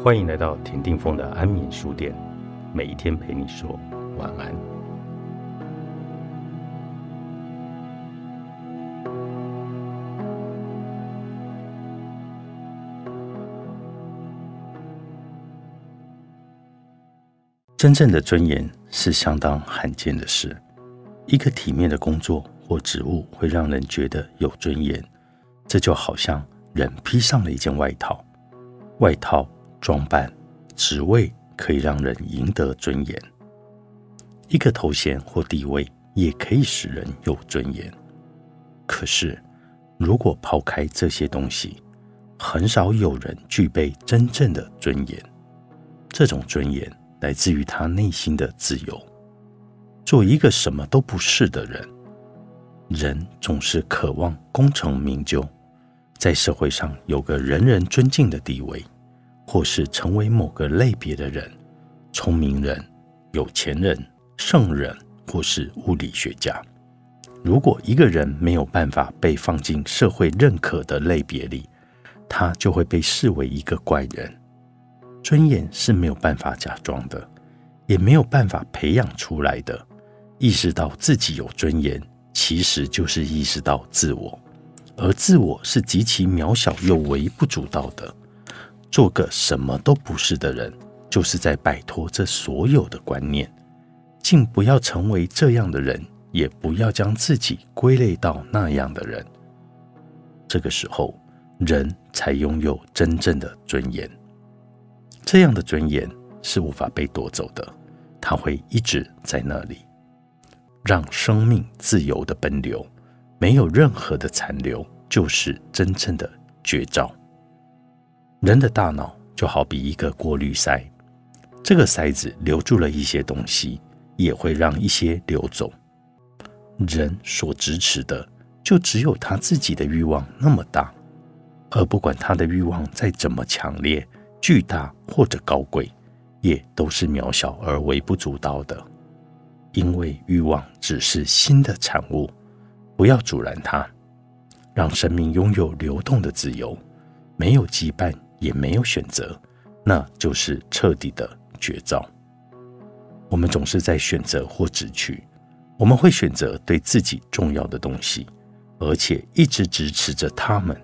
欢迎来到田定峰的安眠书店，每一天陪你说晚安。真正的尊严是相当罕见的事。一个体面的工作或职务会让人觉得有尊严，这就好像人披上了一件外套，外套。装扮、职位可以让人赢得尊严，一个头衔或地位也可以使人有尊严。可是，如果抛开这些东西，很少有人具备真正的尊严。这种尊严来自于他内心的自由。做一个什么都不是的人，人总是渴望功成名就，在社会上有个人人尊敬的地位。或是成为某个类别的人，聪明人、有钱人、圣人，或是物理学家。如果一个人没有办法被放进社会认可的类别里，他就会被视为一个怪人。尊严是没有办法假装的，也没有办法培养出来的。意识到自己有尊严，其实就是意识到自我，而自我是极其渺小又微不足道的。做个什么都不是的人，就是在摆脱这所有的观念。竟不要成为这样的人，也不要将自己归类到那样的人。这个时候，人才拥有真正的尊严。这样的尊严是无法被夺走的，它会一直在那里，让生命自由的奔流，没有任何的残留，就是真正的绝招。人的大脑就好比一个过滤塞，这个塞子留住了一些东西，也会让一些流走。人所支持的就只有他自己的欲望那么大，而不管他的欲望再怎么强烈、巨大或者高贵，也都是渺小而微不足道的。因为欲望只是新的产物，不要阻拦它，让生命拥有流动的自由，没有羁绊。也没有选择，那就是彻底的绝招。我们总是在选择或执取，我们会选择对自己重要的东西，而且一直支持着他们。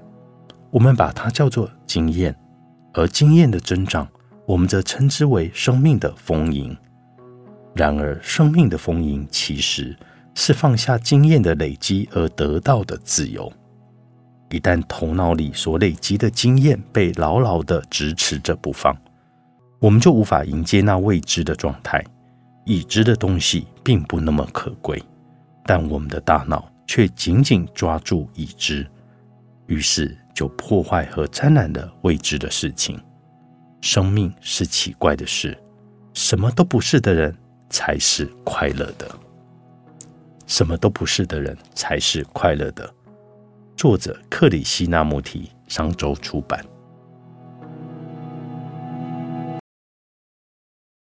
我们把它叫做经验，而经验的增长，我们则称之为生命的丰盈。然而，生命的丰盈其实是放下经验的累积而得到的自由。一旦头脑里所累积的经验被牢牢地支持着不放，我们就无法迎接那未知的状态。已知的东西并不那么可贵，但我们的大脑却紧紧抓住已知，于是就破坏和沾染了未知的事情。生命是奇怪的事，什么都不是的人才是快乐的。什么都不是的人才是快乐的。作者克里希那穆提，商周出版。